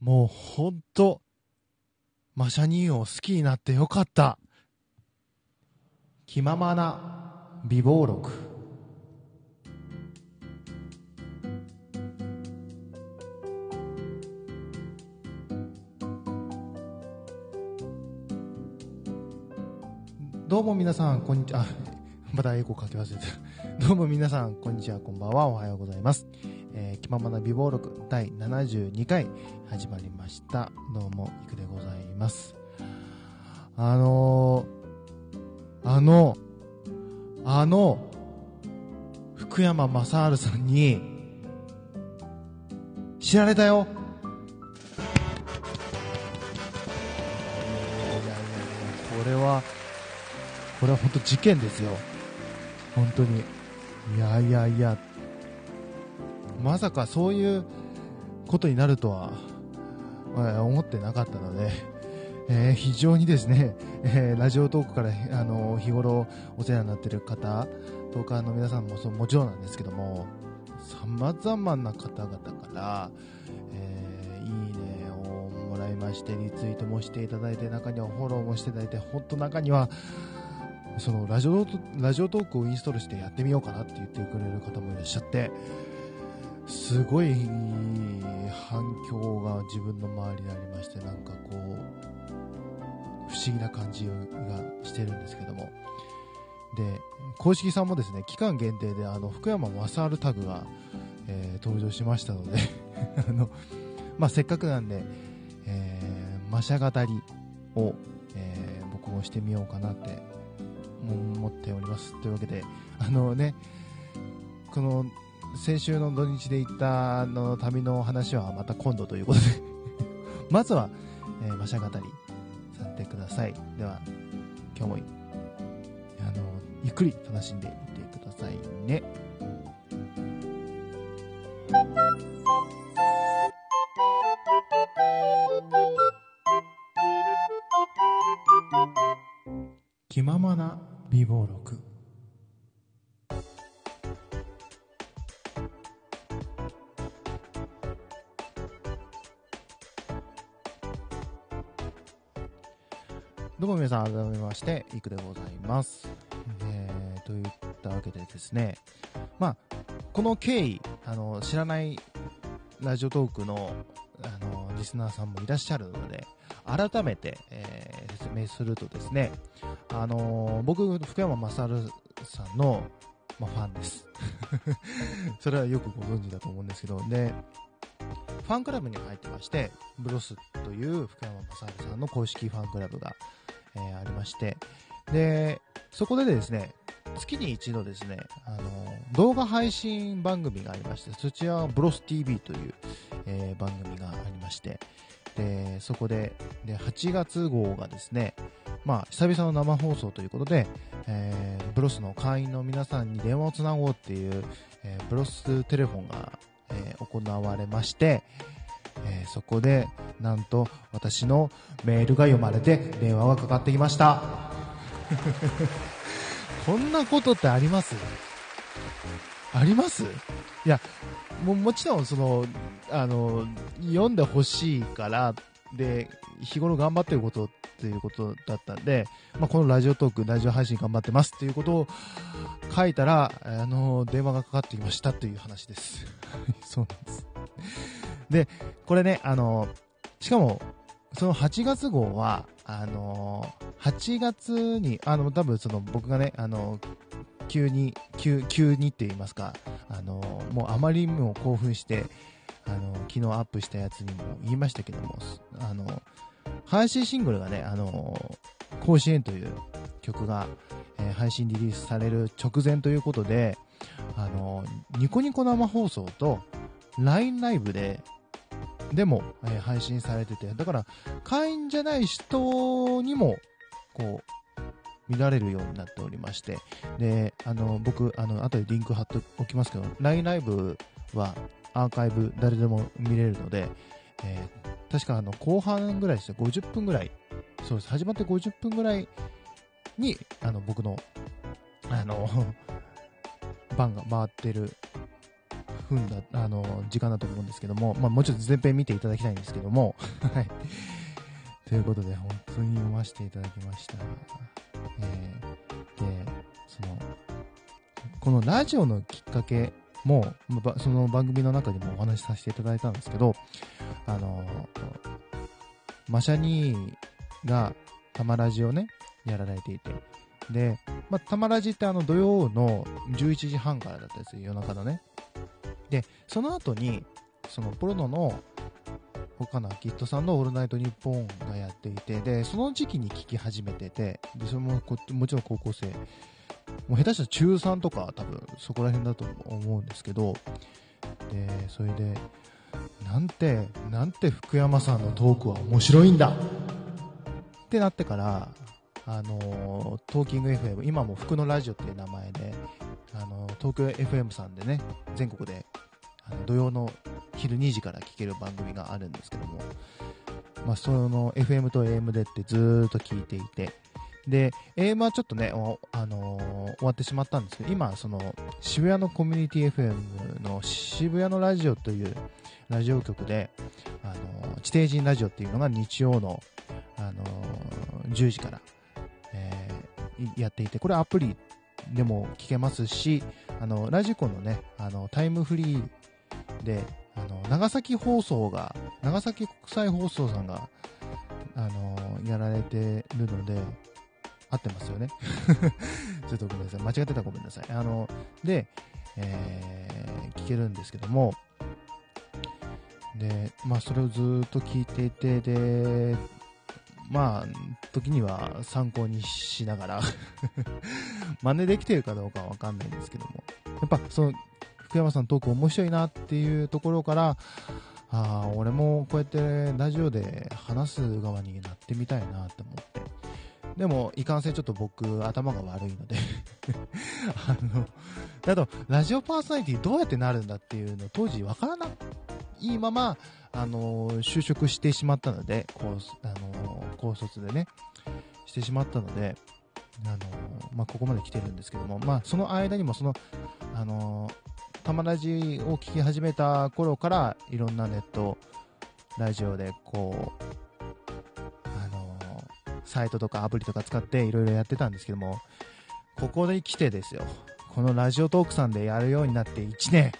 もうほんと、マシャニーを好きになってよかった。気ままな美貌録。どうも皆さん、こんにちは。また英語書き忘れて。どうも皆さん、こんにちは、こんばんは、おはようございます。えー、気ままな美貌録第72回始まりました。どうも、いくでございます。あのー、あの、あの、福山雅治さんに、知られたよいやいやいや、これは、これは本当事件ですよ。本当に。いやいやいや、まさかそういうことになるとは、え思ってなかったので、えー非常にですね、えーラジオトークから、あの日頃お世話になっている方、トーカーの皆さんもそうもちろんなんですけども、様々な方々から、えーいいねをもらいまして、リツイートもしていただいて、中にはフォローもしていただいて、本当中には、そのラジオラジオトークをインストールしてやってみようかなって言ってくれる方もいらっしゃって、すごい反響が自分の周りにありまして、なんかこう、不思議な感じがしてるんですけども。で、公式さんもですね、期間限定であの、福山雅治タグが、えー登場しましたので、あの、まあ、せっかくなんで、えー、マシャ語りを、えー僕もしてみようかなって思っております。というわけで、あのね、この、先週の土日で行ったあの旅の話はまた今度ということで、まずは、えー、マシャ語りさせてください。では、今日も、あの、ゆっくり楽しんでいてくださいね。気ままな美貌録。どうも皆さん、改めまして、いくでございます。えー、といったわけでですね、まあ、この経緯、あの、知らないラジオトークの、あの、リスナーさんもいらっしゃるので、改めて、えー説明するとですね、あのー僕、福山雅治さんの、まあ、ファンです。それはよくご存知だと思うんですけど、で、ファンクラブに入ってまして、ブロスという福山雅治さんの公式ファンクラブが、えーありまして、で、そこでですね、月に一度ですね、あのー動画配信番組がありまして、そちらはブロス TV という、えー番組がありまして、で、そこで、で、8月号がですね、まあ、久々の生放送ということで、えーブロスの会員の皆さんに電話をつなごうっていう、えーブロステレフォンが、えー行われまして、えそこで、なんと、私のメールが読まれて、電話がかかってきました。こんなことってあります？あります？いや、ももちろん、その、あの、読んでほしいから、で、日頃頑張ってることっていうことだったんで、まあ、このラジオトーク、ラジオ配信頑張ってますっていうことを書いたら、あの、電話がかかってきましたという話です。そうなんです。で、これね、あの、しかも、その8月号は、あの、8月に、あの、多分その僕がね、あの、急に、急、急にって言いますか、あの、もうあまりにも興奮して、あの、昨日アップしたやつにも言いましたけども、あの、配信シングルがね、あの、甲子園という曲が、えー配信リリースされる直前ということで、あの、ニコニコ生放送と LINE ライブで、でも、えー配信されてて、だから、会員じゃない人にも、こう、見られるようになっておりまして、で、あの、僕、あの、後でリンク貼っておきますけど、LINE ライブはアーカイブ誰でも見れるので、えー確かあの、後半ぐらいですよ、50分ぐらい、そうです、始まって50分ぐらいに、あの、僕の、あの、番が回ってる分だ、あの、時間だと思うんですけども、まあ、もうちょっと前編見ていただきたいんですけども、はい。ということで、本当に読ませていただきました。えー、で、その、このラジオのきっかけも、その番組の中でもお話しさせていただいたんですけど、あの、マシャニーがタマラジをね、やられていて、で、まあ、タマラジってあの土曜の11時半からだったんですよ、夜中のね。で、その後に、そのポロノの他のアキットさんのオールナイトニッポンがやっていて、で、その時期に聞き始めてて、で、それもこもちろん高校生、もう下手したら中3とか多分そこら辺だと思うんですけど、で、それで、なんて、なんて福山さんのトークは面白いんだってなってから、あのトーキング FM、今も福のラジオっていう名前で、あの東京 FM さんでね、全国であの土曜の昼2時から聴ける番組があるんですけども、まあ、その FM と AM でってずっと聞いていて、で、AM はちょっとね、あのー、終わってしまったんですけど、今、その、渋谷のコミュニティ FM の渋谷のラジオというラジオ局で、あのー、地底人ラジオっていうのが日曜の、あのー、10時から、えやっていて、これアプリでも聞けますし、あの、ラジコのね、あの、タイムフリーで、あの、長崎放送が、長崎国際放送さんが、あの、やられてるので、合ってますよね ちょっとごめんなさい。間違ってたらごめんなさい。あの、で、えー、聞けるんですけども、で、まあ、それをずっと聞いていて、で、まあ、時には参考にしながら 真似できてるかどうかはわかんないんですけども、やっぱその、福山さんトーク面白いなっていうところから、ああ、俺もこうやってラジオで話す側になってみたいなって思って。でも、いかんせんちょっと僕、頭が悪いので。あの、あと、ラジオパーソナリティどうやってなるんだっていうの当時わからないまま、あの、就職してしまったので、高あの高卒でね、してしまったので、あのまあ、ここまで来てるんですけども、まあ、その間にもその、あのたまラジを聞き始めた頃から、いろんなネット、ラジオで、こう、あのサイトとかアプリとか使っていろいろやってたんですけども、ここで来てですよ、このラジオトークさんでやるようになって1年、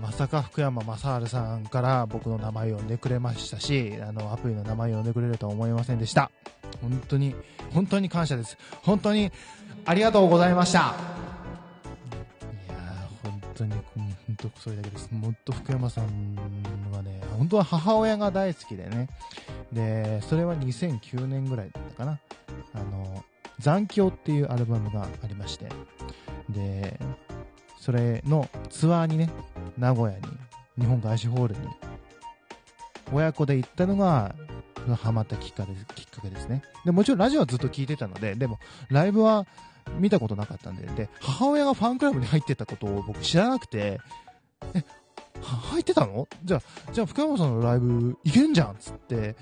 まさか福山雅治さんから僕の名前を呼んでくれましたし、あの、アプリの名前を呼んでくれるとは思いませんでした。本当に、本当に感謝です。本当に、ありがとうございました。それだけです。もっと福山さんはね、本当は母親が大好きでね。で、それは2009年ぐらいだったかな。あの、残響っていうアルバムがありまして。で、それのツアーにね、名古屋に、日本外資ホールに、親子で行ったのが、ハマったきっかけきっかけですね。で、もちろんラジオはずっと聞いてたので、でも、ライブは見たことなかったんで、で、母親がファンクラブに入ってたことを僕知らなくて、え、入ってたの？じゃあ、じゃあ福山さんのライブ行けんじゃんっつって、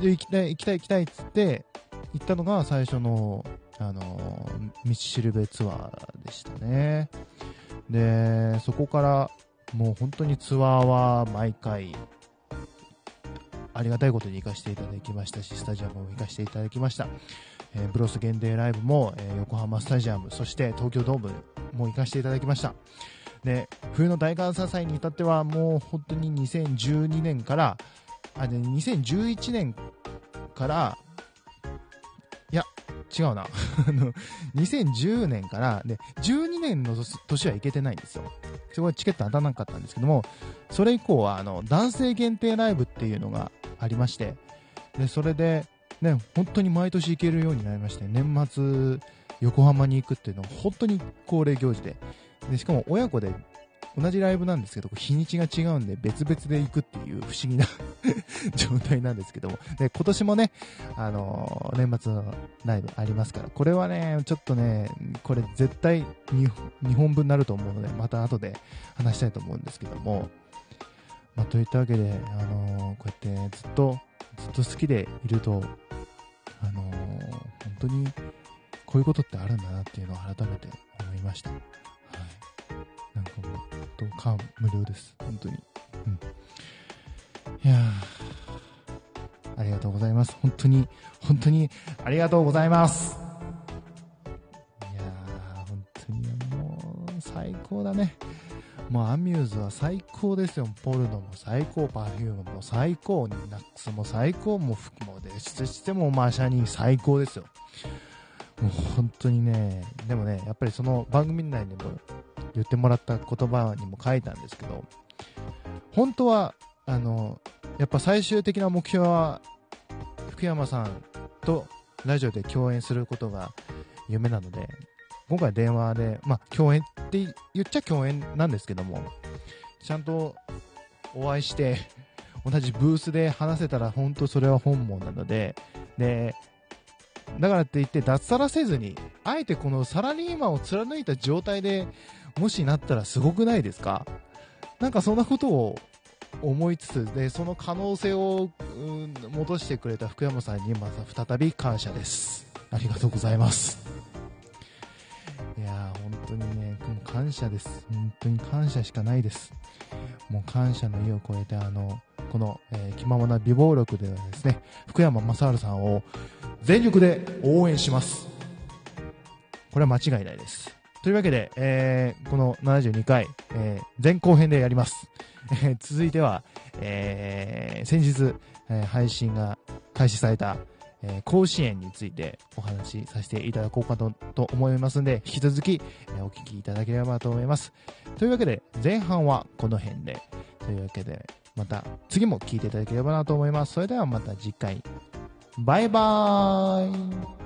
で、行きたい、行きたい、行きたいっつって、行ったのが最初の、あの、道しるべツアーでしたね。で、そこからもう本当にツアーは毎回、ありがたいことに行かせていただきましたし、スタジアムも行かせていただきました。えー、ブロス限定ライブも、えー、横浜スタジアム、そして東京ドームも行かせていただきました。で、冬の大感謝祭に至ってはもう本当に2012年から、あ、で、2011年から、いや、違うな。2010年から、で、12年の年は行けてないんですよ。すごいチケット当たらなかったんですけども、それ以降は、あの、男性限定ライブっていうのがありまして、で、それで、ね、本当に毎年行けるようになりまして、年末、横浜に行くっていうのは本当に恒例行事で、で、しかも親子で同じライブなんですけど、日にちが違うんで別々で行くっていう不思議な 状態なんですけども。で、今年もね、あのー、年末のライブありますから、これはね、ちょっとね、これ絶対2本分になると思うので、また後で話したいと思うんですけども。まあ、といったわけで、あのー、こうやってずっと、ずっと好きでいると、あのー、本当にこういうことってあるんだなっていうのを改めて思いました。感無量です。本当に、うん、いやありがとうございます。本当に本当にありがとうございます。いやー本当にもう最高だね。もうアミューズは最高ですよ。ポルノも最高、パフュームも最高、ニナックスも最高、もう服もでしても、まあ、シャニー最高ですよ。もう本当にね、でもね、やっぱりその番組内にも言ってもらった言葉にも書いたんですけど、本当は、あの、やっぱ最終的な目標は、福山さんとラジオで共演することが夢なので、今回電話で、まあ、共演って言っちゃ共演なんですけども、ちゃんとお会いして、同じブースで話せたら本当それは本望なので、で、だからって言って脱サラせずに、あえてこのサラリーマンを貫いた状態でもしなったらすごくないですか？なんかそんなことを思いつつで、その可能性を、戻してくれた福山さんにまた再び感謝です。ありがとうございます。いやー、本当にね、もう感謝です。本当に感謝しかないです。もう感謝の意を超えて、あの、この、えー、気ままな美貌録ではですね、福山雅治さんを全力で応援します。これは間違いないです。というわけで、えー、この72回、えー、前後編でやります。え、続いては、え、先日、え、配信が開始された、え、甲子園についてお話しさせていただこうかとと思いますので、引き続き、え、お聞きいただければと思います。というわけで、前半はこの辺で、というわけで、また次も聞いていただければなと思います。それではまた次回。バイバーイ。